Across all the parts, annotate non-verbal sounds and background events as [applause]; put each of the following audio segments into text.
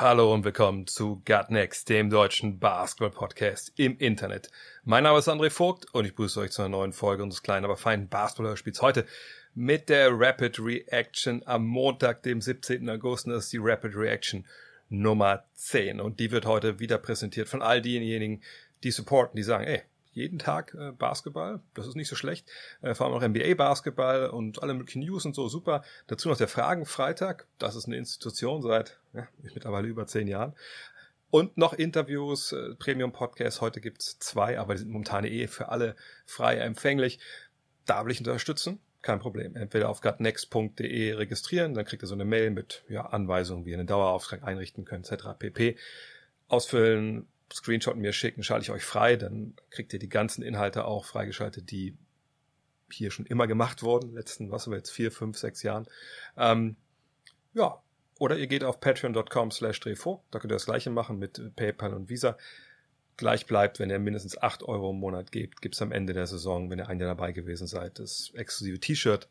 Hallo und willkommen zu Gut Next, dem deutschen Basketball-Podcast im Internet. Mein Name ist André Vogt und ich begrüße euch zu einer neuen Folge unseres kleinen, aber feinen Basketball-Spiels heute mit der Rapid Reaction am Montag, dem 17. August. Und das ist die Rapid Reaction Nummer 10 und die wird heute wieder präsentiert von all denjenigen, die supporten, die sagen, ey, jeden Tag äh, Basketball, das ist nicht so schlecht. Äh, vor allem auch NBA-Basketball und alle möglichen News und so, super. Dazu noch der Fragenfreitag, das ist eine Institution seit ja, mittlerweile über zehn Jahren. Und noch Interviews, äh, Premium-Podcasts, heute gibt's zwei, aber die sind momentan eh für alle frei empfänglich. Da will ich unterstützen, kein Problem. Entweder auf gutnext.de registrieren, dann kriegt ihr so eine Mail mit ja, Anweisungen, wie ihr einen Dauerauftrag einrichten könnt, etc. pp. Ausfüllen, Screenshot mir schicken, schalte ich euch frei, dann kriegt ihr die ganzen Inhalte auch freigeschaltet, die hier schon immer gemacht wurden, letzten, was haben wir jetzt, vier, fünf, sechs Jahren. Ähm, ja, oder ihr geht auf patreon.com slash drehvogt, da könnt ihr das gleiche machen mit PayPal und Visa. Gleich bleibt, wenn ihr mindestens acht Euro im Monat gebt, gibt's am Ende der Saison, wenn ihr ein Jahr dabei gewesen seid, das exklusive T-Shirt,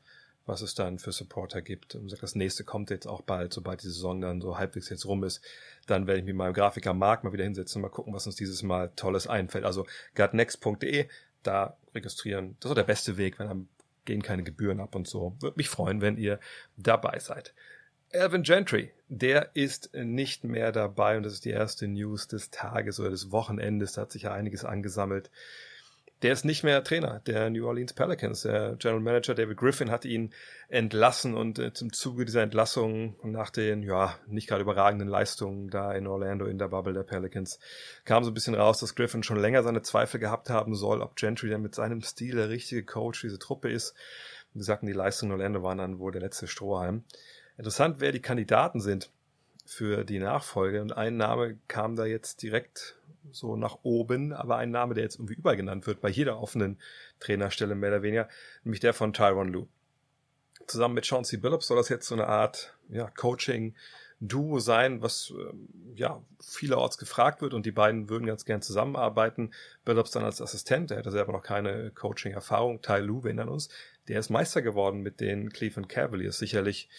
was es dann für Supporter gibt. Und das nächste kommt jetzt auch bald, sobald die Saison dann so halbwegs jetzt rum ist. Dann werde ich mit meinem Grafiker Mark mal wieder hinsetzen und mal gucken, was uns dieses Mal Tolles einfällt. Also gutnext.de, da registrieren. Das ist der beste Weg, weil dann gehen keine Gebühren ab und so. Würde mich freuen, wenn ihr dabei seid. Alvin Gentry, der ist nicht mehr dabei und das ist die erste News des Tages oder des Wochenendes. Da hat sich ja einiges angesammelt der ist nicht mehr Trainer der New Orleans Pelicans. Der General Manager David Griffin hat ihn entlassen und äh, zum Zuge dieser Entlassung nach den, ja, nicht gerade überragenden Leistungen da in Orlando in der Bubble der Pelicans kam so ein bisschen raus, dass Griffin schon länger seine Zweifel gehabt haben soll, ob Gentry denn mit seinem Stil der richtige Coach für diese Truppe ist. Wie gesagt, die Leistungen in Orlando waren dann wohl der letzte Strohhalm. Interessant, wer die Kandidaten sind für die Nachfolge und ein Name kam da jetzt direkt so nach oben, aber ein Name, der jetzt irgendwie übergenannt wird bei jeder offenen Trainerstelle mehr oder weniger, nämlich der von Tyron Lue. Zusammen mit Chauncey Billups soll das jetzt so eine Art ja, Coaching Duo sein, was ähm, ja vielerorts gefragt wird und die beiden würden ganz gern zusammenarbeiten. Billups dann als Assistent, der hatte selber noch keine Coaching-Erfahrung. Ty Lue, wir erinnern uns, der ist Meister geworden mit den Cleveland Cavaliers. Sicherlich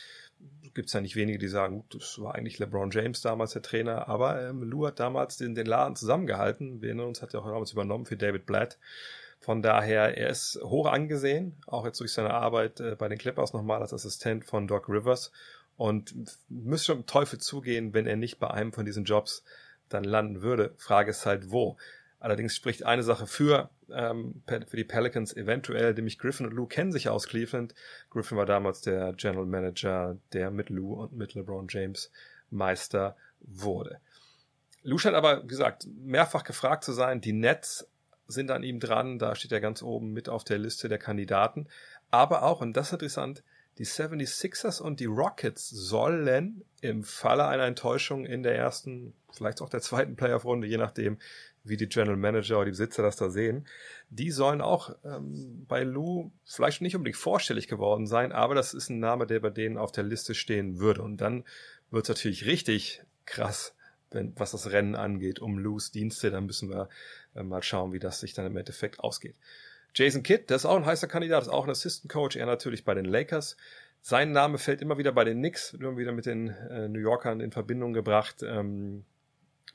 gibt es ja nicht wenige, die sagen, das war eigentlich LeBron James damals der Trainer, aber ähm, Lou hat damals den, den Laden zusammengehalten. Wir erinnern uns, hat er auch damals übernommen für David Blatt. Von daher, er ist hoch angesehen, auch jetzt durch seine Arbeit äh, bei den Clippers nochmal als Assistent von Doc Rivers und müsste schon im Teufel zugehen, wenn er nicht bei einem von diesen Jobs dann landen würde. Frage ist halt, wo. Allerdings spricht eine Sache für, ähm, für die Pelicans eventuell, nämlich Griffin und Lou kennen sich aus Cleveland. Griffin war damals der General Manager, der mit Lou und mit LeBron James Meister wurde. Lou scheint aber, wie gesagt, mehrfach gefragt zu sein. Die Nets sind an ihm dran, da steht er ganz oben mit auf der Liste der Kandidaten. Aber auch, und das ist interessant, die 76ers und die Rockets sollen im Falle einer Enttäuschung in der ersten, vielleicht auch der zweiten Playoff-Runde, je nachdem, wie die General Manager oder die Besitzer das da sehen, die sollen auch ähm, bei Lou vielleicht nicht unbedingt vorstellig geworden sein, aber das ist ein Name, der bei denen auf der Liste stehen würde. Und dann wird es natürlich richtig krass, wenn, was das Rennen angeht, um Lou's Dienste. Dann müssen wir äh, mal schauen, wie das sich dann im Endeffekt ausgeht. Jason Kidd, der ist auch ein heißer Kandidat, ist auch ein Assistant Coach, er natürlich bei den Lakers. Sein Name fällt immer wieder bei den Knicks, wird immer wieder mit den äh, New Yorkern in Verbindung gebracht. Ähm,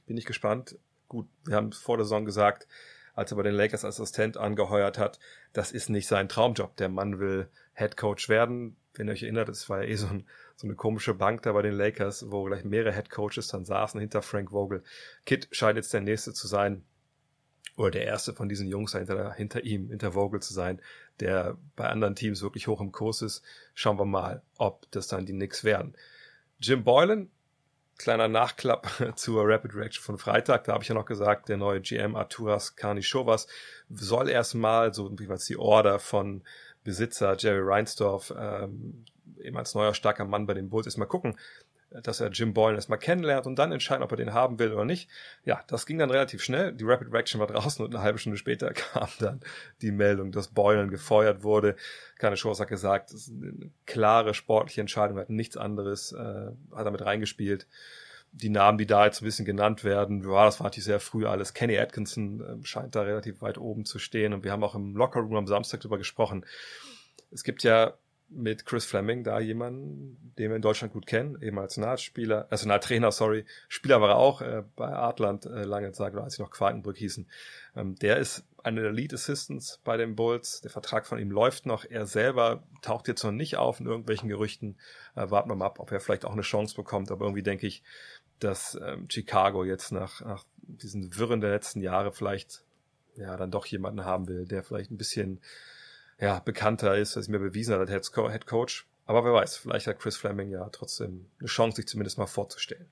bin ich gespannt, gut, wir haben vor der Saison gesagt, als er bei den Lakers Assistent angeheuert hat, das ist nicht sein Traumjob. Der Mann will Head Coach werden. Wenn ihr euch erinnert, es war ja eh so, ein, so, eine komische Bank da bei den Lakers, wo gleich mehrere Head Coaches dann saßen hinter Frank Vogel. Kid scheint jetzt der nächste zu sein, oder der erste von diesen Jungs hinter, hinter ihm, hinter Vogel zu sein, der bei anderen Teams wirklich hoch im Kurs ist. Schauen wir mal, ob das dann die Knicks werden. Jim Boylan kleiner Nachklapp [laughs] zur Rapid Reaction von Freitag. Da habe ich ja noch gesagt, der neue GM Arturas Karnischovas soll erstmal, so wie was die Order von Besitzer Jerry Reinsdorf, ähm, eben als neuer starker Mann bei den Bulls, erstmal gucken, dass er Jim Boylan erstmal kennenlernt und dann entscheiden, ob er den haben will oder nicht. Ja, das ging dann relativ schnell. Die Rapid Reaction war draußen und eine halbe Stunde später [laughs] kam dann die Meldung, dass Boylan gefeuert wurde. Keine Chance hat gesagt, das ist eine klare sportliche Entscheidung, hat nichts anderes, äh, hat damit reingespielt die Namen, die da jetzt ein bisschen genannt werden, ja, das war natürlich sehr früh alles. Kenny Atkinson äh, scheint da relativ weit oben zu stehen und wir haben auch im Lockerroom am Samstag darüber gesprochen. Es gibt ja mit Chris Fleming da jemanden, den wir in Deutschland gut kennen, eben als Nahtspieler, also Nahttrainer, sorry, Spieler war er auch äh, bei Artland äh, lange Zeit, als sie noch Quakenbrück hießen. Ähm, der ist einer der Lead Assistants bei den Bulls. Der Vertrag von ihm läuft noch. Er selber taucht jetzt noch nicht auf in irgendwelchen Gerüchten. Äh, warten wir mal ab, ob er vielleicht auch eine Chance bekommt. Aber irgendwie denke ich, dass ähm, Chicago jetzt nach, nach diesen Wirren der letzten Jahre vielleicht ja dann doch jemanden haben will, der vielleicht ein bisschen ja, bekannter ist, als mir bewiesen hat als Head Coach. Aber wer weiß, vielleicht hat Chris Fleming ja trotzdem eine Chance, sich zumindest mal vorzustellen.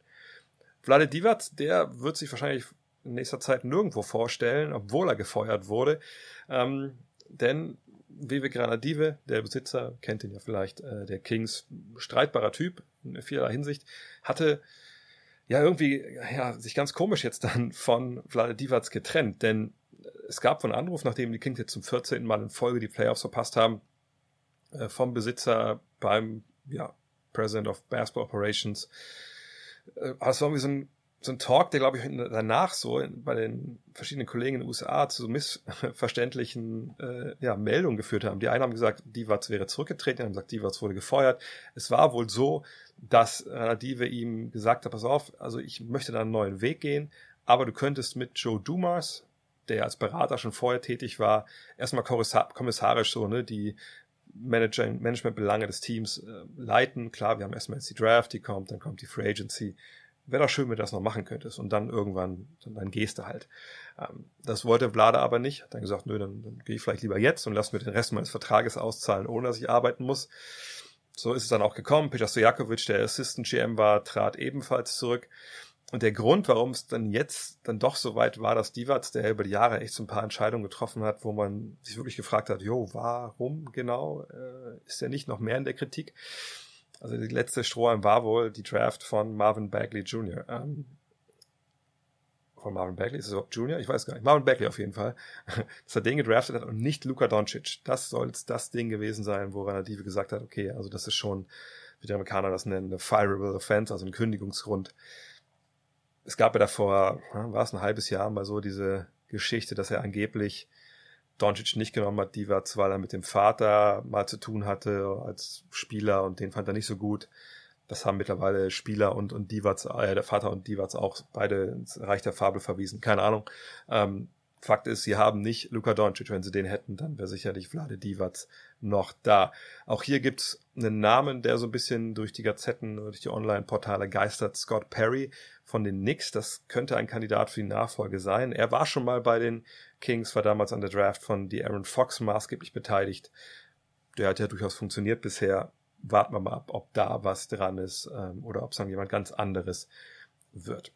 Vlade Divac, der wird sich wahrscheinlich in nächster Zeit nirgendwo vorstellen, obwohl er gefeuert wurde. Ähm, denn Vive Granadive, der Besitzer, kennt ihn ja vielleicht, äh, der Kings, streitbarer Typ in vielerlei Hinsicht, hatte ja irgendwie ja, sich ganz komisch jetzt dann von Vlade Divac getrennt, denn es gab von Anruf, nachdem die Kings jetzt zum 14. Mal in Folge die Playoffs verpasst haben, äh, vom Besitzer beim ja, President of Basketball Operations. Äh, es war irgendwie so ein, so ein Talk, der, glaube ich, danach so bei den verschiedenen Kollegen in den USA zu so missverständlichen [laughs] äh, ja, Meldungen geführt haben. Die einen haben gesagt, Divac wäre zurückgetreten, die haben gesagt, Divac wurde gefeuert. Es war wohl so, dass Radive ihm gesagt hat, pass auf, also ich möchte da einen neuen Weg gehen, aber du könntest mit Joe Dumas, der als Berater schon vorher tätig war, erstmal kommissarisch so, ne, die Manager, Managementbelange des Teams äh, leiten. Klar, wir haben erstmal jetzt die Draft, die kommt, dann kommt die Free Agency. Wäre doch schön, wenn du das noch machen könntest. Und dann irgendwann, dann, dann gehst du halt. Ähm, das wollte Vlada aber nicht. Hat dann gesagt, nö, dann, dann gehe ich vielleicht lieber jetzt und lass mir den Rest meines Vertrages auszahlen, ohne dass ich arbeiten muss. So ist es dann auch gekommen. Peter Stojakovic, der Assistant GM war, trat ebenfalls zurück. Und der Grund, warum es dann jetzt dann doch so weit war, dass Divac, der über die Jahre echt so ein paar Entscheidungen getroffen hat, wo man sich wirklich gefragt hat, jo, warum genau äh, ist er nicht noch mehr in der Kritik? Also die letzte Strohhalm war wohl die Draft von Marvin Bagley Jr. Ähm, von Marvin Bagley, ist es überhaupt Junior? Ich weiß gar nicht. Marvin Bagley auf jeden Fall. [laughs] Dass er den gedraftet hat und nicht Luka Doncic. Das soll das Ding gewesen sein, woran er Dive gesagt hat, okay, also das ist schon, wie die Amerikaner das nennen, eine fireable offense, also ein Kündigungsgrund es gab ja davor, war es ein halbes Jahr mal so diese Geschichte, dass er angeblich Doncic nicht genommen hat, Divac, weil er mit dem Vater mal zu tun hatte als Spieler und den fand er nicht so gut. Das haben mittlerweile Spieler und, und Divac, äh, der Vater und Divac auch beide ins Reich der Fabel verwiesen. Keine Ahnung. Ähm, Fakt ist, sie haben nicht Luka Doncic. Wenn sie den hätten, dann wäre sicherlich Vlade Divac noch da. Auch hier gibt's einen Namen, der so ein bisschen durch die Gazetten, durch die Online-Portale geistert. Scott Perry von den Knicks. Das könnte ein Kandidat für die Nachfolge sein. Er war schon mal bei den Kings, war damals an der Draft von die Aaron Fox maßgeblich beteiligt. Der hat ja durchaus funktioniert bisher. Warten wir mal ab, ob da was dran ist ähm, oder ob es dann jemand ganz anderes wird.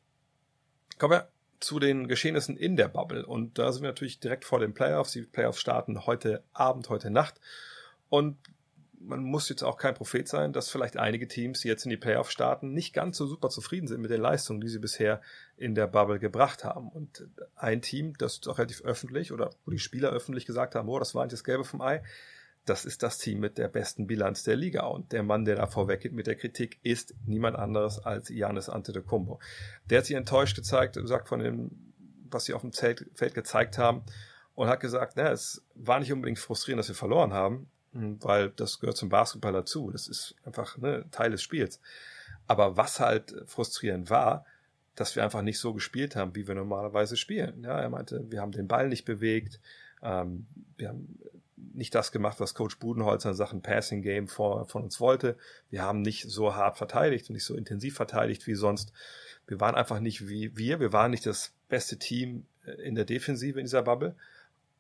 Kommen wir zu den Geschehnissen in der Bubble. Und da sind wir natürlich direkt vor den Playoffs. Die Playoffs starten heute Abend, heute Nacht. Und man muss jetzt auch kein Prophet sein, dass vielleicht einige Teams, die jetzt in die Playoffs starten, nicht ganz so super zufrieden sind mit den Leistungen, die sie bisher in der Bubble gebracht haben. Und ein Team, das auch relativ öffentlich oder wo die Spieler öffentlich gesagt haben, oh, das war nicht das Gelbe vom Ei, das ist das Team mit der besten Bilanz der Liga. Und der Mann, der da vorweggeht mit der Kritik, ist niemand anderes als Janis Antetokounmpo. Der hat sich enttäuscht gezeigt, sagt von dem, was sie auf dem Feld, gezeigt haben und hat gesagt, na, es war nicht unbedingt frustrierend, dass wir verloren haben, hm, weil das gehört zum Basketball dazu. Das ist einfach ne, Teil des Spiels. Aber was halt frustrierend war, dass wir einfach nicht so gespielt haben, wie wir normalerweise spielen. Ja, er meinte, wir haben den Ball nicht bewegt, ähm, wir haben nicht das gemacht, was Coach Budenholzer in Sachen Passing Game vor, von uns wollte. Wir haben nicht so hart verteidigt und nicht so intensiv verteidigt wie sonst. Wir waren einfach nicht wie wir. Wir waren nicht das beste Team äh, in der Defensive in dieser Bubble.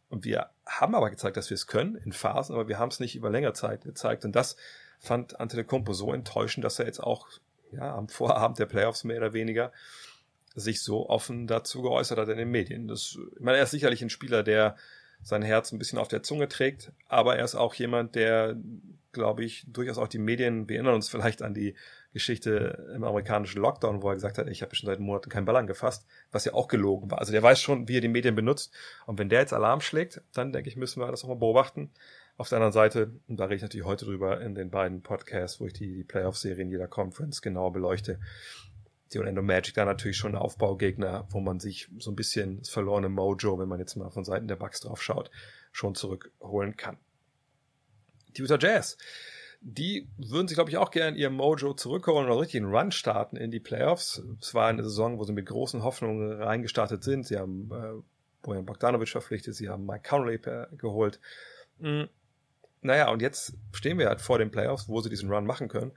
Und wir haben aber gezeigt, dass wir es können in Phasen, aber wir haben es nicht über längere Zeit gezeigt. Und das fand Antetokounmpo so enttäuschend, dass er jetzt auch ja, am Vorabend der Playoffs mehr oder weniger sich so offen dazu geäußert hat in den Medien. Das, ich meine, er ist sicherlich ein Spieler, der sein Herz ein bisschen auf der Zunge trägt, aber er ist auch jemand, der, glaube ich, durchaus auch die Medien, wir erinnern uns vielleicht an die Geschichte im amerikanischen Lockdown, wo er gesagt hat, ich habe schon seit Monaten keinen Ball angefasst, was ja auch gelogen war. Also der weiß schon, wie er die Medien benutzt. Und wenn der jetzt Alarm schlägt, dann denke ich, müssen wir das auch mal beobachten. Auf der anderen Seite, und da rede ich natürlich heute drüber in den beiden Podcasts, wo ich die, die Playoff-Serien jeder Conference genau beleuchte, die Orlando Magic da natürlich schon Aufbaugegner, wo man sich so ein bisschen das verlorene Mojo, wenn man jetzt mal von Seiten der Bucks drauf schaut, schon zurückholen kann. Die Utah Jazz, die würden sich, glaube ich, auch gerne ihr Mojo zurückholen oder richtig einen Run starten in die Playoffs. Es war eine Saison, wo sie mit großen Hoffnungen reingestartet sind. Sie haben äh, Bojan Bogdanovic verpflichtet, sie haben Mike Conley geholt. Mhm. Naja, und jetzt stehen wir halt vor den Playoffs, wo sie diesen Run machen können.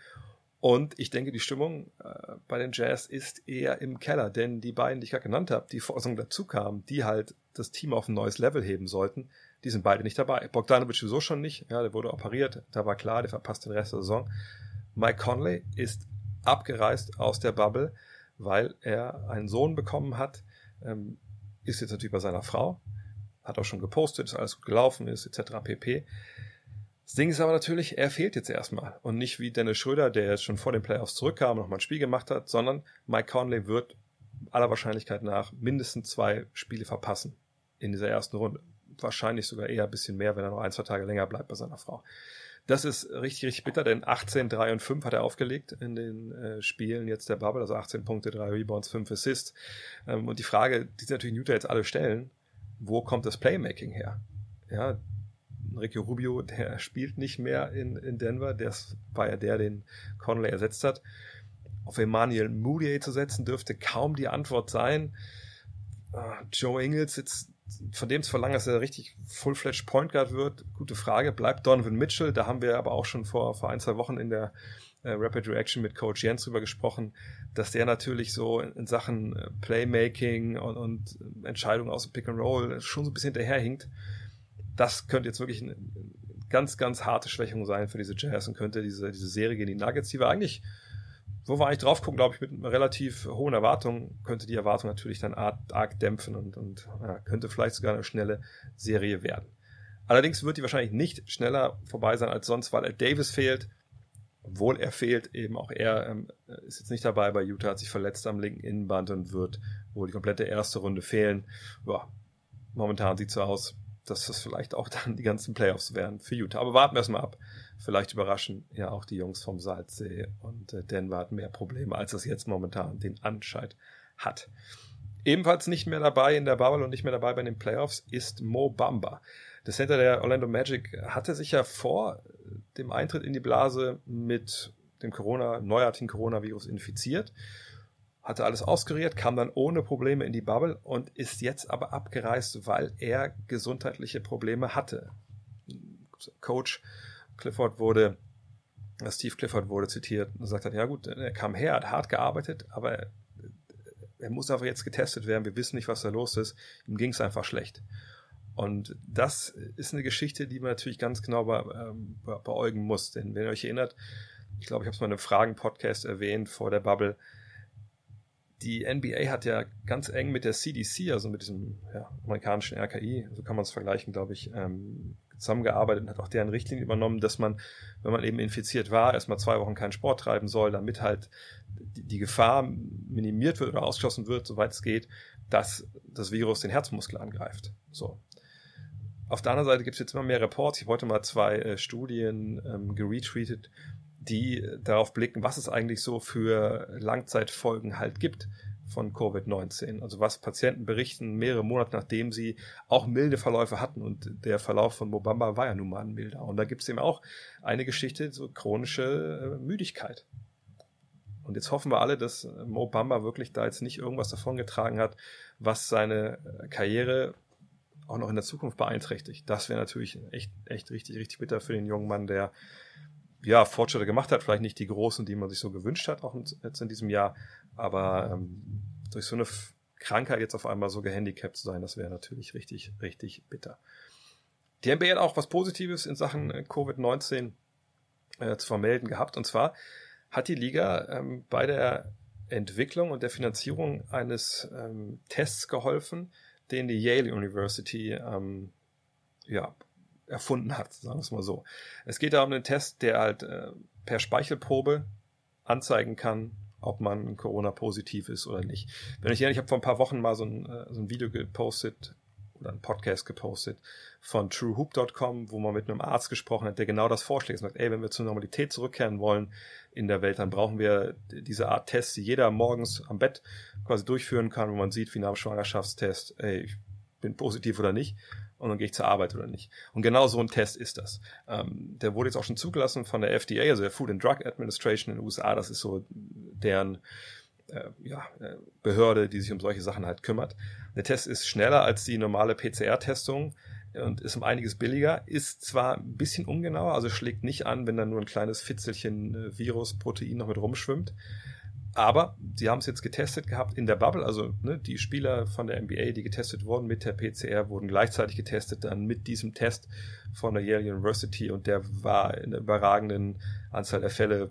Und ich denke, die Stimmung äh, bei den Jazz ist eher im Keller, denn die beiden, die ich gerade genannt habe, die vor dazu kamen, die halt das Team auf ein neues Level heben sollten, die sind beide nicht dabei. Bogdanovic sowieso schon nicht, ja, der wurde operiert, da war klar, der verpasst den Rest der Saison. Mike Conley ist abgereist aus der Bubble, weil er einen Sohn bekommen hat, ähm, ist jetzt natürlich bei seiner Frau, hat auch schon gepostet, dass alles gut gelaufen ist, etc. pp. Das Ding ist aber natürlich, er fehlt jetzt erstmal. Und nicht wie Dennis Schröder, der jetzt schon vor den Playoffs zurückkam und nochmal ein Spiel gemacht hat, sondern Mike Conley wird aller Wahrscheinlichkeit nach mindestens zwei Spiele verpassen in dieser ersten Runde. Wahrscheinlich sogar eher ein bisschen mehr, wenn er noch ein, zwei Tage länger bleibt bei seiner Frau. Das ist richtig, richtig bitter, denn 18, 3 und 5 hat er aufgelegt in den äh, Spielen jetzt der Bubble, also 18 Punkte, 3 Rebounds, 5 Assists. Ähm, und die Frage, die sich natürlich Newton jetzt alle stellen, wo kommt das Playmaking her? Ja, Ricky Rubio, [laughs] der spielt nicht mehr in, in Denver. Der war ja der, den Conley ersetzt hat. Auf Emmanuel Moutier zu setzen, dürfte kaum die Antwort sein. Uh, Joe Ingles, jetzt von dem zu verlangen, dass er richtig full-fledged Point Guard wird, gute Frage. Bleibt Donovan Mitchell, da haben wir aber auch schon vor, vor ein, zwei Wochen in der äh, Rapid Reaction mit Coach Jens drüber gesprochen, dass der natürlich so in, in Sachen äh, Playmaking und, und Entscheidungen aus dem Pick and Roll schon so ein bisschen hinterherhinkt das könnte jetzt wirklich eine ganz, ganz harte Schwächung sein für diese Jazz und könnte diese, diese Serie gegen die Nuggets, die wir eigentlich, wo wir eigentlich drauf gucken, glaube ich, mit relativ hohen Erwartungen, könnte die Erwartung natürlich dann arg, arg dämpfen und, und ja, könnte vielleicht sogar eine schnelle Serie werden. Allerdings wird die wahrscheinlich nicht schneller vorbei sein als sonst, weil Ed Davis fehlt. Obwohl er fehlt, eben auch er ähm, ist jetzt nicht dabei bei Utah, hat sich verletzt am linken Innenband und wird wohl die komplette erste Runde fehlen. Ja, momentan sieht so aus, dass das vielleicht auch [laughs] dann die ganzen Playoffs werden für Utah. Aber warten wir erstmal ab. Vielleicht überraschen ja auch die Jungs vom Salzsee und äh, Denver hat mehr Probleme, als es jetzt momentan den Anscheid hat. Ebenfalls nicht mehr dabei in der Bubble und nicht mehr dabei bei den Playoffs ist Mo Bamba. Das Center der Orlando Magic hatte sich ja vor dem Eintritt in die Blase mit dem Corona, neuartigen Coronavirus infiziert hatte alles ausgeriert, kam dann ohne Probleme in die Bubble und ist jetzt aber abgereist, weil er gesundheitliche Probleme hatte. Coach Clifford wurde, äh, Steve Clifford wurde zitiert und sagt hat, ja gut, er kam her, hat hart gearbeitet, aber er muss einfach jetzt getestet werden, wir wissen nicht, was da los ist, ihm ging es einfach schlecht. Und das ist eine Geschichte, die man natürlich ganz genau be, ähm, be, beäugen muss. Denn wenn ihr euch erinnert, ich glaube, ich habe es mal in einem Fragen-Podcast erwähnt vor der Bubble, die NBA hat ja ganz eng mit der CDC, also mit diesem ja, amerikanischen RKI, so kann man es vergleichen, glaube ich, ähm, zusammengearbeitet und hat auch deren Richtlinien übernommen, dass man, wenn man eben infiziert war, erstmal zwei Wochen keinen Sport treiben soll, damit halt die, Gefahr minimiert wird oder ausgeschlossen wird, soweit es geht, dass das Virus den Herzmuskel angreift. So. Auf der anderen Seite gibt es jetzt immer mehr Reports. Ich heute mal zwei äh, Studien ähm, geretweetet, die darauf blicken, was es eigentlich so für Langzeitfolgen halt gibt von Covid-19. Also was Patienten berichten mehrere Monate nachdem sie auch milde Verläufe hatten und der Verlauf von Mobamba war ja nun mal ein milder. Und da gibt es eben auch eine Geschichte, so chronische äh, Müdigkeit. Und jetzt hoffen wir alle, dass Mo Bamba wirklich da jetzt nicht irgendwas davongetragen hat, was seine äh, Karriere auch noch in der Zukunft beeinträchtigt. Das wäre natürlich echt, echt richtig, richtig bitter für den jungen Mann, der ja, Fortschritte gemacht hat, vielleicht nicht die großen, die man sich so gewünscht hat, auch jetzt in diesem Jahr, aber ähm, durch so eine Krankheit jetzt auf einmal so gehandicapt zu sein, das wäre natürlich richtig, richtig bitter. Die NBA hat auch was Positives in Sachen äh, Covid-19 äh, zu vermelden gehabt, und zwar hat die Liga ähm, bei der Entwicklung und der Finanzierung eines ähm, Tests geholfen, den die Yale University ähm, ja, erfunden hat, sagen wir es mal so. Es geht da um einen Test, der halt äh, per Speichelprobe anzeigen kann, ob man Corona-positiv ist oder nicht. Wenn ich erinnere, ich habe vor ein paar Wochen mal so ein, äh, so ein Video gepostet oder ein Podcast gepostet von truehoop.com, wo man mit einem Arzt gesprochen hat, der genau das vorschlägt. Er sagt, ey, wenn wir zur Normalität zurückkehren wollen in der Welt, dann brauchen wir diese Art Tests, die jeder morgens am Bett quasi durchführen kann, wo man sieht, wie nach dem Schwangerschaftstest, ey, ich bin positiv oder nicht und dann gehe ich zur Arbeit oder nicht. Und genau so ein Test ist das. Ähm, der wurde jetzt auch schon zugelassen von der FDA, also der Food and Drug Administration in den USA. Das ist so deren äh, ja, äh, Behörde, die sich um solche Sachen halt kümmert. Der Test ist schneller als die normale PCR-Testung und ist um einiges billiger, ist zwar ein bisschen ungenauer, also schlägt nicht an, wenn da nur ein kleines Fitzelchen äh, Virus-Protein noch mit rumschwimmt. Aber sie haben es jetzt getestet gehabt in der Bubble, also ne, die Spieler von der NBA, die getestet wurden mit der PCR, wurden gleichzeitig getestet dann mit diesem Test von der Yale University und der war in einer überragenden Anzahl der Fälle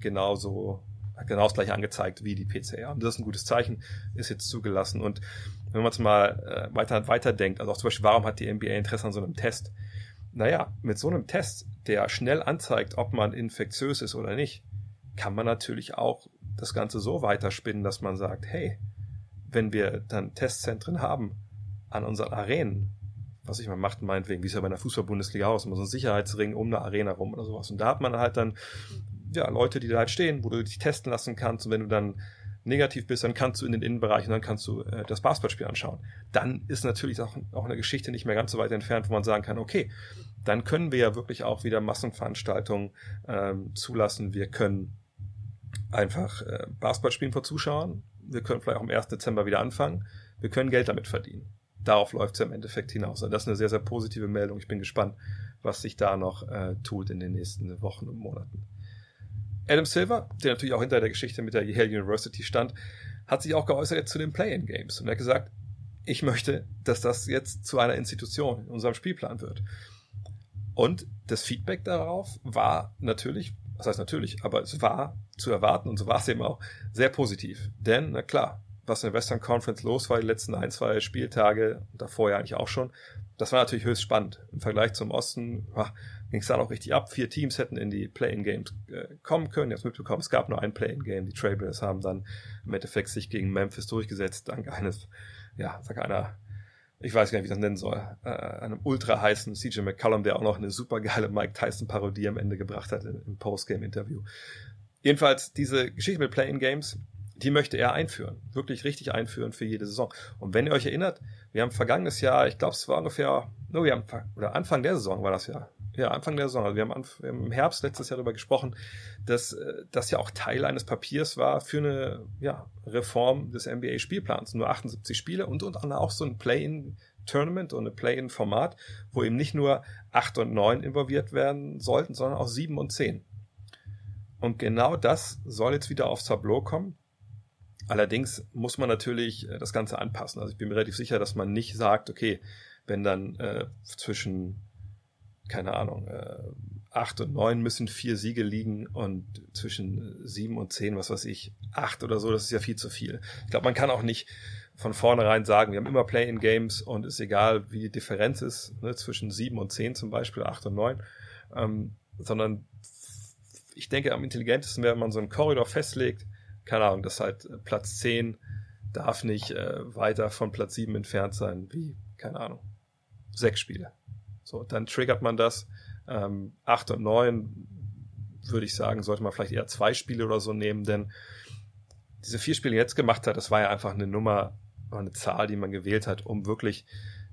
genauso genau das gleiche angezeigt wie die PCR. Und das ist ein gutes Zeichen, ist jetzt zugelassen. Und wenn man es mal äh, weiter, weiter also auch zum Beispiel, warum hat die NBA Interesse an so einem Test? Naja, mit so einem Test, der schnell anzeigt, ob man infektiös ist oder nicht, kann man natürlich auch das Ganze so weiterspinnen, dass man sagt, hey, wenn wir dann Testzentren haben an unseren Arenen, was ich mal macht, meinetwegen, wie es ja bei einer Fußball-Bundesliga aus, immer so ein Sicherheitsring um eine Arena rum oder sowas. Und da hat man halt dann, ja, Leute, die da halt stehen, wo du dich testen lassen kannst. Und wenn du dann negativ bist, dann kannst du in den Innenbereich und dann kannst du äh, das Basketballspiel anschauen. Dann ist natürlich auch, auch eine Geschichte nicht mehr ganz so weit entfernt, wo man sagen kann, okay, dann können wir ja wirklich auch wieder Massenveranstaltungen ähm, zulassen. Wir können einfach äh, Basketball spielen vor Zuschauern. Wir können vielleicht auch am 1. Dezember wieder anfangen. Wir können Geld damit verdienen. Darauf läuft es ja im Endeffekt hinaus. Also das ist eine sehr, sehr positive Meldung. Ich bin gespannt, was sich da noch äh, tut in den nächsten Wochen und Monaten. Adam Silver, der natürlich auch hinter der Geschichte mit der Yale University stand, hat sich auch geäußert jetzt zu den Play-in-Games und er hat gesagt, ich möchte, dass das jetzt zu einer Institution in unserem Spielplan wird. Und das Feedback darauf war natürlich was heißt natürlich, aber es war zu erwarten und so war es eben auch sehr positiv. Denn, na klar, was in der Western Conference los war, die letzten ein, zwei Spieltage, davor ja eigentlich auch schon, das war natürlich höchst spannend. Im Vergleich zum Osten ging es dann auch richtig ab. Vier Teams hätten in die Play-in-Games äh, kommen können. Ihr habt mitbekommen, es gab nur ein Play-in-Game. Die Trailblazers haben dann im Endeffekt sich gegen Memphis durchgesetzt, dank eines, ja, sag einer ich weiß gar nicht, wie ich das nennen soll, äh, einem ultra heißen CJ McCollum, der auch noch eine super geile Mike Tyson Parodie am Ende gebracht hat im Postgame-Interview. Jedenfalls, diese Geschichte mit Play-in-Games, die möchte er einführen. Wirklich richtig einführen für jede Saison. Und wenn ihr euch erinnert, wir haben vergangenes Jahr, ich glaube, es war ungefähr, no, wir haben, oder Anfang der Saison war das ja, ja, Anfang der Saison. Also wir haben, im Herbst letztes Jahr darüber gesprochen, dass äh, das ja auch Teil eines Papiers war für eine ja, Reform des NBA-Spielplans. Nur 78 Spiele und und auch so ein Play-in-Tournament und ein Play-in-Format, wo eben nicht nur 8 und 9 involviert werden sollten, sondern auch 7 und 10. Und genau das soll jetzt wieder aufs Tableau kommen. Allerdings muss man natürlich äh, das Ganze anpassen. Also ich bin mir relativ sicher, dass man nicht sagt, okay, wenn dann äh, zwischen keine Ahnung, äh, acht und neun müssen vier Siege liegen und zwischen sieben und zehn, was weiß ich, acht oder so, das ist ja viel zu viel. Ich glaube, man kann auch nicht von vornherein sagen, wir haben immer Play-in-Games und ist egal, wie die Differenz ist, ne, zwischen sieben und zehn zum Beispiel, acht und neun, ähm, sondern ich denke, am intelligentesten wäre, wenn man so einen Korridor festlegt, keine Ahnung, dass halt Platz zehn darf nicht äh, weiter von Platz sieben entfernt sein, wie, keine Ahnung, sechs Spiele. So, dann triggert man das. Ähm, 8 und 9 würde ich sagen, sollte man vielleicht eher zwei Spiele oder so nehmen, denn diese vier Spiele jetzt gemacht hat, das war ja einfach eine Nummer, eine Zahl, die man gewählt hat, um wirklich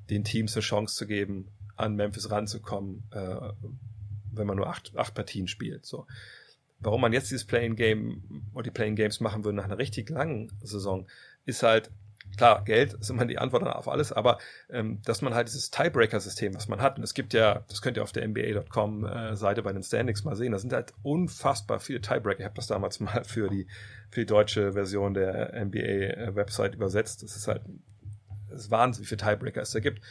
den Teams eine Chance zu geben, an Memphis ranzukommen, äh, wenn man nur acht, acht Partien spielt. So. Warum man jetzt dieses Playing Game oder die Playing Games machen würde nach einer richtig langen Saison, ist halt, klar, Geld ist immer die Antwort auf alles, aber ähm, dass man halt dieses Tiebreaker-System, was man hat, und es gibt ja, das könnt ihr auf der NBA.com äh, bei den Standings mal sehen, da sind halt unfassbar viele Tiebreaker. Ich habe das damals [laughs] mal für die, für die deutsche Version der NBA-Website übersetzt. Das ist halt das ist Wahnsinn, wie viele Tiebreaker es da gibt.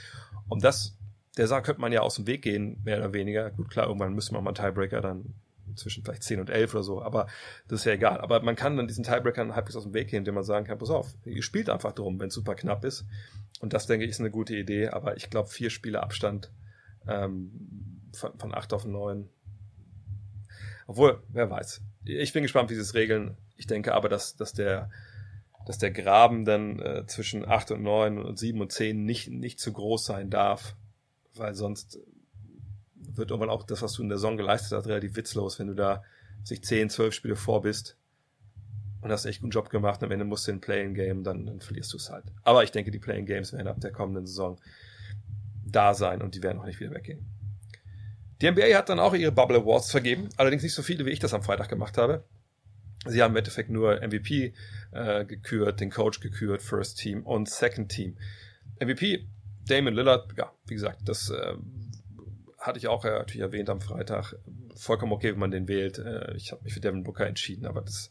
Und das, der Sache könnte man ja aus dem Weg gehen, mehr oder weniger. Gut, klar, irgendwann müsste man mal einen Tiebreaker dann zwischen vielleicht 10 und 11 oder so, aber das ist ja egal. Aber man kann dann diesen Tiebreakern halbwegs aus dem Weg gehen, indem man sagen kann, pass auf, ihr spielt einfach drum, wenn es super knapp ist. Und das, denke ich, ist eine gute Idee, aber ich glaube, vier Spiele Abstand ähm, von, von 8 auf 9. Obwohl, wer weiß. ich bin gespannt, wie sie es regeln. Ich denke aber, dass, dass der, dass der Graben dann äh, zwischen 8 und 9 und 7 und 10 nicht, nicht zu groß sein darf, weil sonst wird irgendwann auch das, was du in der Saison geleistet hast, relativ witzlos, wenn du da sich 10, 12 Spiele vor bist und hast echt guten Job gemacht am Ende musst du in Playing Game, dann, dann verlierst du es halt. Aber ich denke, die Playing Games werden ab der kommenden Saison da sein und die werden auch nicht wieder weggehen. Die NBA hat dann auch ihre Bubble Awards vergeben, allerdings nicht so viele, wie ich das am Freitag gemacht habe. Sie haben im Endeffekt nur MVP äh, gekürt, den Coach gekürt, First Team und Second Team. MVP, Damon Lillard, ja, wie gesagt, das äh, hatte ich auch äh, natürlich erwähnt am Freitag. Vollkommen okay, wenn man den wählt. Äh, ich habe mich für Devin Booker entschieden, aber das,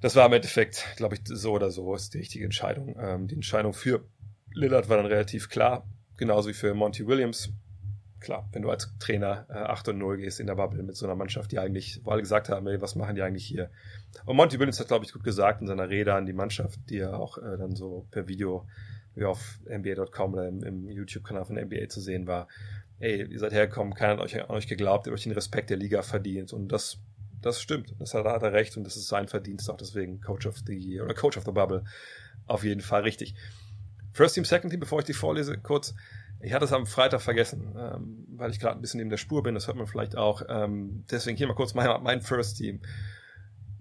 das war im Endeffekt, glaube ich, so oder so ist die richtige Entscheidung. Ähm, die Entscheidung für Lillard war dann relativ klar, genauso wie für Monty Williams klar, wenn du als Trainer äh, 8 und 0 gehst in der Bubble mit so einer Mannschaft, die eigentlich, wo alle gesagt haben, ey, was machen die eigentlich hier? Und Monty Williams hat, glaube ich, gut gesagt in seiner Rede an die Mannschaft, die er auch äh, dann so per Video wie auf NBA.com oder im, im YouTube-Kanal von NBA zu sehen war. Ey, ihr seid hergekommen, keiner hat euch, an euch geglaubt, ihr habt euch den Respekt der Liga verdient. Und das, das stimmt. Das hat, hat er recht und das ist sein Verdienst auch deswegen Coach of the Year oder Coach of the Bubble. Auf jeden Fall richtig. First Team, Second Team, bevor ich die vorlese, kurz. Ich hatte es am Freitag vergessen, ähm, weil ich gerade ein bisschen neben der Spur bin, das hört man vielleicht auch. Ähm, deswegen hier mal kurz mein, mein First Team.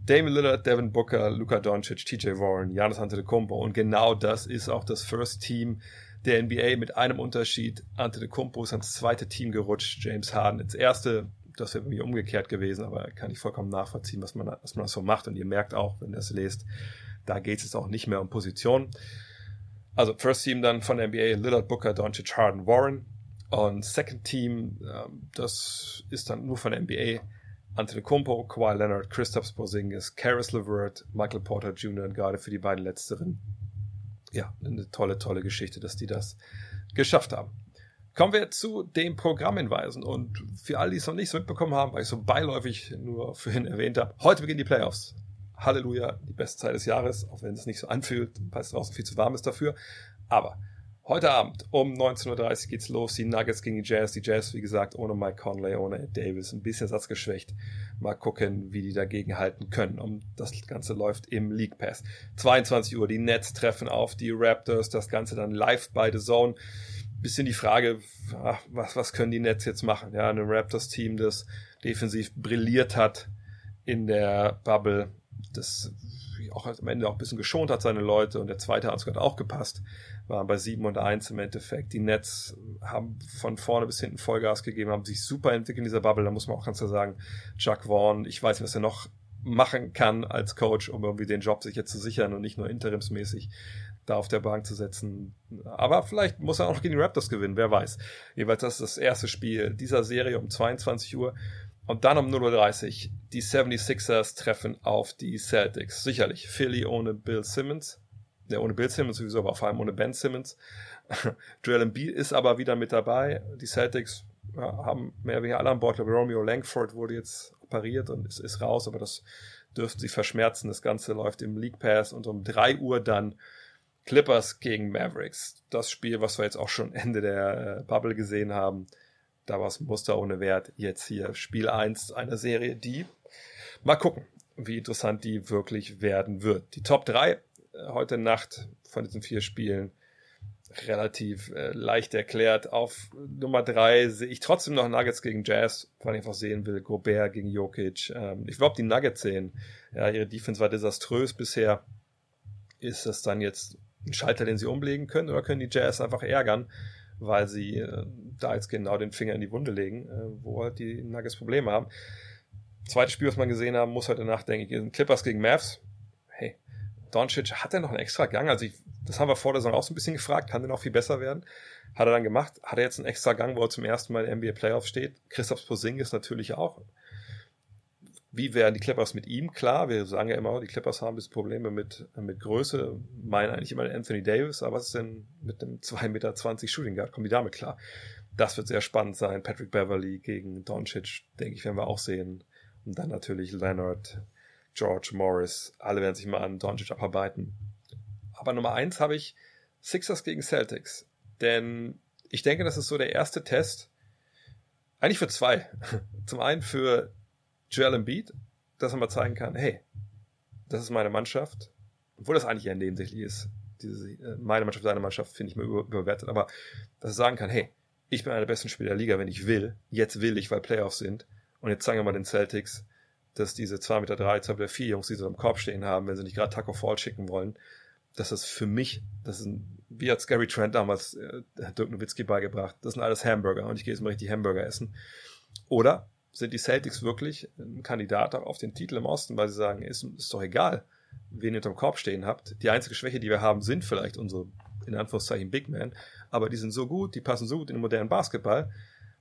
Damon Lillard, Devin Booker, Luka Doncic, TJ Warren, Giannis Antetokounmpo und genau das ist auch das First Team der NBA mit einem Unterschied. Antetokounmpo ist ans zweite Team gerutscht, James Harden ins erste. Das wäre irgendwie umgekehrt gewesen, aber kann ich vollkommen nachvollziehen, was man, was man so macht. Und ihr merkt auch, wenn ihr es lest, da geht es auch nicht mehr um Position. Also First Team dann von der NBA Lillard, Booker, Doncic, Harden, Warren. Und Second Team, ähm, das ist dann nur von der NBA Antetokounmpo, Kawhi Leonard, Christoph Porzingis, Karis LeVert, Michael Porter Jr. und gerade für die beiden letzteren. Ja, eine tolle, tolle Geschichte, dass die das geschafft haben. Kommen wir zu den Programmhinweisen. Und für alle, die es noch nicht so mitbekommen haben, weil ich so beiläufig nur vorhin erwähnt habe, heute beginnen die Playoffs. Halleluja, die beste Zeit des Jahres, auch wenn es nicht so anfühlt, weil es draußen viel zu warm ist dafür. Aber heute Abend um 19.30 Uhr geht's los. Die Nuggets gegen die Jazz. Die Jazz, wie gesagt, ohne Mike Conley, ohne Davis, ein bisschen satzgeschwächt. Mal gucken, wie die dagegen halten können. Und das Ganze läuft im League Pass. 22 Uhr, die Nets treffen auf die Raptors. Das Ganze dann live bei The Zone. Bisschen die Frage, was, was können die Nets jetzt machen? Ja, ein Raptors-Team, das defensiv brilliert hat in der Bubble das auch am Ende auch ein bisschen geschont hat, seine Leute. Und der zweite hat auch gepasst. Waren bei 7 und 1 im Endeffekt. Die Nets haben von vorne bis hinten Vollgas gegeben, haben sich super entwickelt in dieser Bubble. Da muss man auch ganz klar sagen, Chuck Vaughn, ich weiß nicht, was er noch machen kann als Coach, um irgendwie den Job sich jetzt zu sichern und nicht nur interimsmäßig da auf der Bank zu setzen. Aber vielleicht muss er auch noch gegen die Raptors gewinnen, wer weiß. Jeweils das ist das erste Spiel dieser Serie um 22 Uhr. Und dann um 0.30 Uhr die 76ers treffen auf die Celtics. Sicherlich Philly ohne Bill Simmons. Ja, ohne Bill Simmons sowieso, aber vor allem ohne Ben Simmons. [laughs] Joel Embiid ist aber wieder mit dabei. Die Celtics ja, haben mehr oder weniger alle an Bord. Romeo Langford wurde jetzt operiert und ist, ist raus, aber das dürften sie verschmerzen. Das Ganze läuft im League Pass und um 3 Uhr dann Clippers gegen Mavericks. Das Spiel, was wir jetzt auch schon Ende der äh, Bubble gesehen haben da es Muster ohne Wert. Jetzt hier Spiel 1 einer Serie, die mal gucken, wie interessant die wirklich werden wird. Die Top 3 äh, heute Nacht von diesen vier Spielen relativ äh, leicht erklärt. Auf Nummer 3 sehe ich trotzdem noch Nuggets gegen Jazz, weil ich einfach sehen will, Gobert gegen Jokic. Ähm, ich will die Nuggets sehen. Ja, ihre Defense war desaströs bisher. Ist das dann jetzt ein Schalter, den sie umlegen können oder können die Jazz einfach ärgern? Weil sie äh, da jetzt genau den Finger in die Wunde legen, äh, wo halt die Nuggets Probleme haben. Zweites Spiel, was man gesehen haben, muss heute Nacht, denke ich, sind Clippers gegen Mavs. Hey, Doncic hat er noch einen extra Gang? Also ich, das haben wir vor der Saison auch so ein bisschen gefragt, kann der noch viel besser werden? Hat er dann gemacht? Hat er jetzt einen extra Gang, wo er zum ersten Mal in NBA Playoffs steht? Christoph Posingis natürlich auch. Wie werden die Clippers mit ihm klar? Wir sagen ja immer, die Clippers haben bis Probleme mit, mit Größe. Meinen eigentlich immer Anthony Davis, aber was ist denn mit einem 2,20 Meter Shooting Guard? Kommen die damit klar? Das wird sehr spannend sein. Patrick Beverly gegen Doncic, denke ich, werden wir auch sehen. Und dann natürlich Leonard, George Morris. Alle werden sich mal an Doncic abarbeiten. Aber Nummer eins habe ich Sixers gegen Celtics. Denn ich denke, das ist so der erste Test. Eigentlich für zwei. [laughs] Zum einen für Joel Embiid, dass man mal zeigen kann, hey, das ist meine Mannschaft, obwohl das eigentlich eher nebensächlich ist. Diese, äh, meine Mannschaft, deine Mannschaft finde ich mal über, überwertet, aber dass er sagen kann, hey, ich bin einer der besten Spieler der Liga, wenn ich will. Jetzt will ich, weil Playoffs sind. Und jetzt zeigen wir mal den Celtics, dass diese 2,3 Meter, 3, 2 Meter 4 Jungs, die so im Korb stehen haben, wenn sie nicht gerade Taco Fall schicken wollen, dass das für mich, das ist ein, wie hat Scary Trent damals äh, Dirk Nowitzki beigebracht, das sind alles Hamburger und ich gehe jetzt mal richtig Hamburger essen. Oder sind die Celtics wirklich ein Kandidat auf den Titel im Osten, weil sie sagen, ist, ist doch egal, wen ihr unterm Korb stehen habt. Die einzige Schwäche, die wir haben, sind vielleicht unsere, in Anführungszeichen, Big Men, aber die sind so gut, die passen so gut in den modernen Basketball,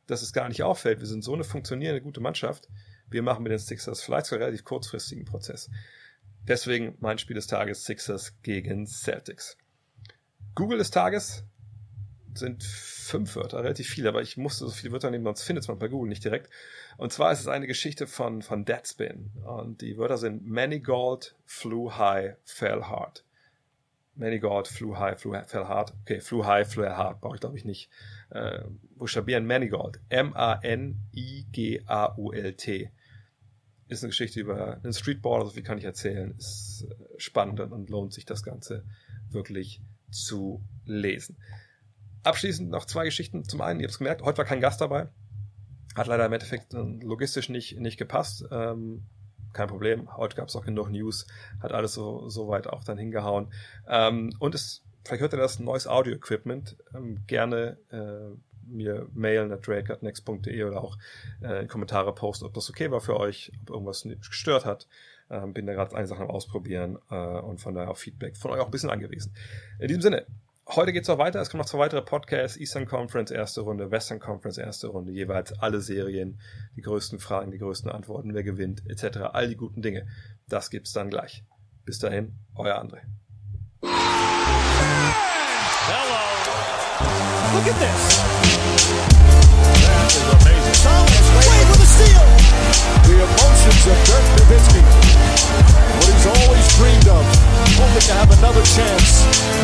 dass es gar nicht auffällt. Wir sind so eine funktionierende, gute Mannschaft. Wir machen mit den Sixers vielleicht sogar relativ kurzfristigen Prozess. Deswegen mein Spiel des Tages Sixers gegen Celtics. Google des Tages sind fünf Wörter, relativ viele, aber ich musste so viele Wörter nehmen, sonst findet man bei Google nicht direkt. Und zwar ist es eine Geschichte von, von Deadspin. Und die Wörter sind Manigault, flew high, fell hard. Manigault, flew high, flew, fell hard. Okay, flew high, flew hard, brauche ich glaube ich nicht. Äh, buchstabieren Manigault. M-A-N-I-G-A-U-L-T. Ist eine Geschichte über einen Streetballer, so viel kann ich erzählen. Ist spannend und lohnt sich das Ganze wirklich zu lesen. Abschließend noch zwei Geschichten. Zum einen, ihr habt es gemerkt, heute war kein Gast dabei. Hat leider im Endeffekt äh, logistisch nicht, nicht gepasst. Ähm, kein Problem. Heute gab es auch genug News. Hat alles so, so weit auch dann hingehauen. Ähm, und es, vielleicht hört ihr das, neues Audio-Equipment. Ähm, gerne äh, mir mailen at drake.next.de oder auch äh, in Kommentare posten, ob das okay war für euch, ob irgendwas gestört hat. Ähm, bin da gerade eine Sache am Ausprobieren äh, und von daher auf Feedback von euch auch ein bisschen angewiesen. In diesem Sinne, Heute geht's noch weiter. Es kommen noch zwei weitere Podcasts. Eastern Conference erste Runde, Western Conference erste Runde. Jeweils alle Serien, die größten Fragen, die größten Antworten, wer gewinnt, etc. All die guten Dinge. Das gibt's dann gleich. Bis dahin, euer André. Hello. Look at this. The emotions of Dirk Nowitzki. What he's always dreamed of. Hoping to have another chance.